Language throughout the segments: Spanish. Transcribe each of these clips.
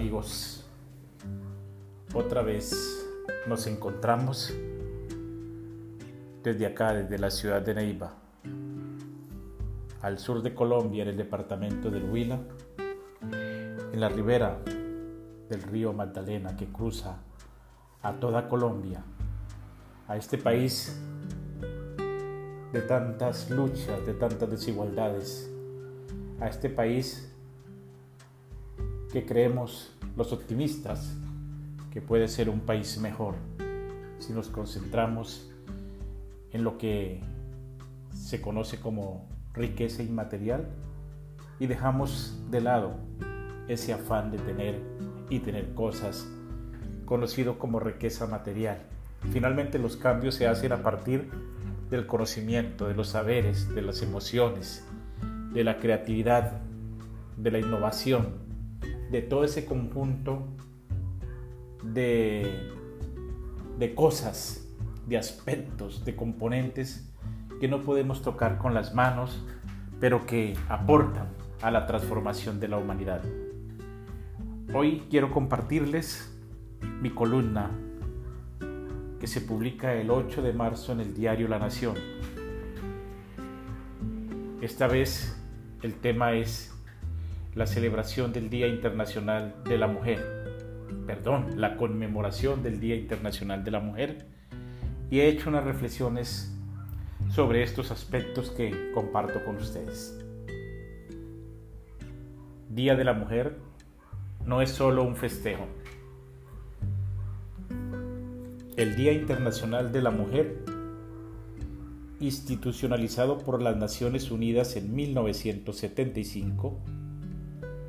amigos? Otra vez nos encontramos desde acá, desde la ciudad de Neiva, al sur de Colombia, en el departamento del Huila, en la ribera del río Magdalena que cruza a toda Colombia, a este país de tantas luchas, de tantas desigualdades, a este país que creemos los optimistas que puede ser un país mejor si nos concentramos en lo que se conoce como riqueza inmaterial y dejamos de lado ese afán de tener y tener cosas conocido como riqueza material. Finalmente los cambios se hacen a partir del conocimiento, de los saberes, de las emociones, de la creatividad, de la innovación, de todo ese conjunto de, de cosas, de aspectos, de componentes que no podemos tocar con las manos, pero que aportan a la transformación de la humanidad. Hoy quiero compartirles mi columna que se publica el 8 de marzo en el diario La Nación. Esta vez el tema es la celebración del Día Internacional de la Mujer, perdón, la conmemoración del Día Internacional de la Mujer, y he hecho unas reflexiones sobre estos aspectos que comparto con ustedes. Día de la Mujer no es solo un festejo. El Día Internacional de la Mujer, institucionalizado por las Naciones Unidas en 1975,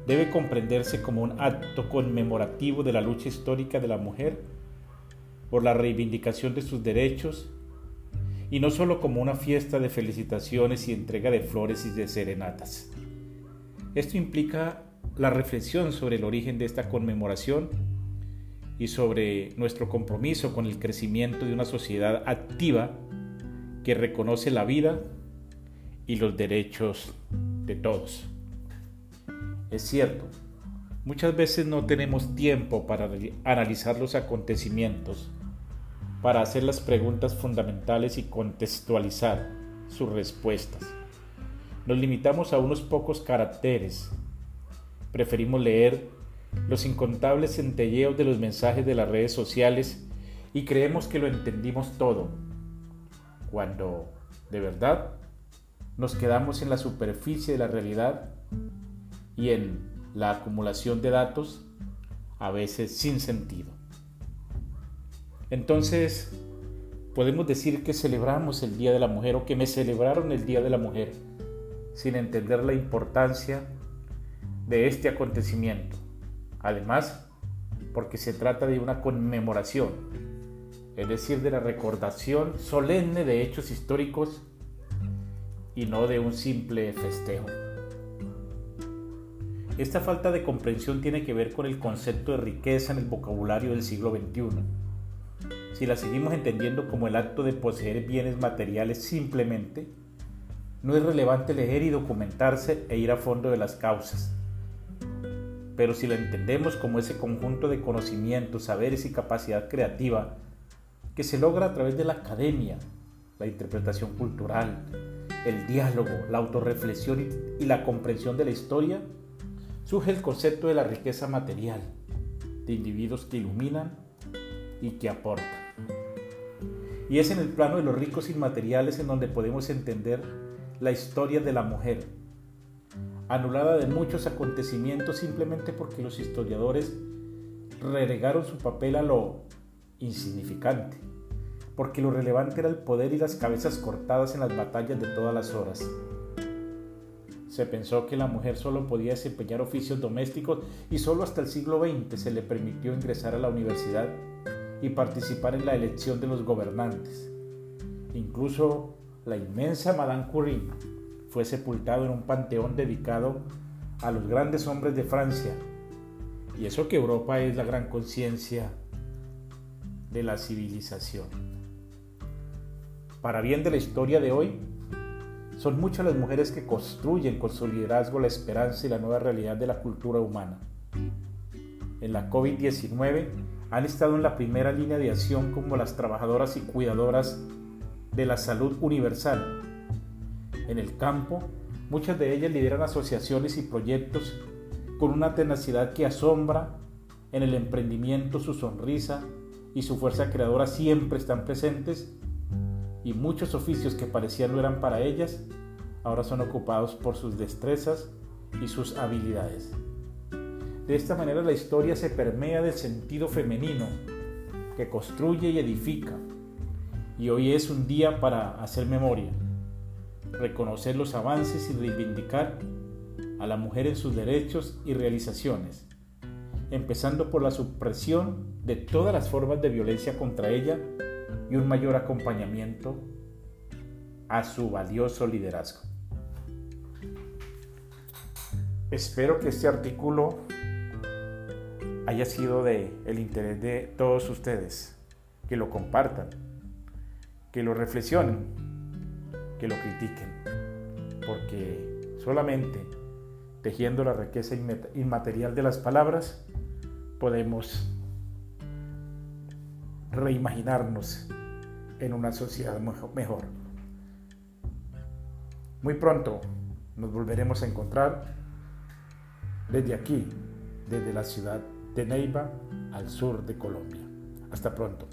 debe comprenderse como un acto conmemorativo de la lucha histórica de la mujer por la reivindicación de sus derechos y no solo como una fiesta de felicitaciones y entrega de flores y de serenatas. Esto implica la reflexión sobre el origen de esta conmemoración y sobre nuestro compromiso con el crecimiento de una sociedad activa que reconoce la vida y los derechos de todos. Es cierto, muchas veces no tenemos tiempo para analizar los acontecimientos, para hacer las preguntas fundamentales y contextualizar sus respuestas. Nos limitamos a unos pocos caracteres. Preferimos leer los incontables centelleos de los mensajes de las redes sociales y creemos que lo entendimos todo, cuando, de verdad, nos quedamos en la superficie de la realidad y en la acumulación de datos a veces sin sentido. Entonces, podemos decir que celebramos el Día de la Mujer o que me celebraron el Día de la Mujer sin entender la importancia de este acontecimiento. Además, porque se trata de una conmemoración, es decir, de la recordación solemne de hechos históricos y no de un simple festejo. Esta falta de comprensión tiene que ver con el concepto de riqueza en el vocabulario del siglo XXI. Si la seguimos entendiendo como el acto de poseer bienes materiales simplemente, no es relevante leer y documentarse e ir a fondo de las causas. Pero si la entendemos como ese conjunto de conocimientos, saberes y capacidad creativa que se logra a través de la academia, la interpretación cultural, el diálogo, la autorreflexión y la comprensión de la historia, surge el concepto de la riqueza material, de individuos que iluminan y que aportan. Y es en el plano de los ricos inmateriales en donde podemos entender la historia de la mujer, anulada de muchos acontecimientos simplemente porque los historiadores relegaron su papel a lo insignificante, porque lo relevante era el poder y las cabezas cortadas en las batallas de todas las horas se pensó que la mujer solo podía desempeñar oficios domésticos y solo hasta el siglo XX se le permitió ingresar a la universidad y participar en la elección de los gobernantes. Incluso la inmensa Madame Curie fue sepultado en un panteón dedicado a los grandes hombres de Francia. Y eso que Europa es la gran conciencia de la civilización. Para bien de la historia de hoy, son muchas las mujeres que construyen con su liderazgo la esperanza y la nueva realidad de la cultura humana. en la COVID-19 han estado en la primera línea de acción como las trabajadoras y cuidadoras de la salud universal. En el campo, muchas de ellas lideran asociaciones y proyectos con una tenacidad que asombra. En el emprendimiento su sonrisa y su fuerza creadora siempre están presentes y muchos oficios que parecían no eran para ellas ahora son ocupados por sus destrezas y sus habilidades. De esta manera la historia se permea del sentido femenino que construye y edifica. Y hoy es un día para hacer memoria, reconocer los avances y reivindicar a la mujer en sus derechos y realizaciones, empezando por la supresión de todas las formas de violencia contra ella y un mayor acompañamiento a su valioso liderazgo. Espero que este artículo haya sido de el interés de todos ustedes, que lo compartan, que lo reflexionen, que lo critiquen, porque solamente tejiendo la riqueza inmaterial de las palabras podemos reimaginarnos en una sociedad mejor. Muy pronto nos volveremos a encontrar desde aquí, desde la ciudad de Neiva al sur de Colombia. Hasta pronto.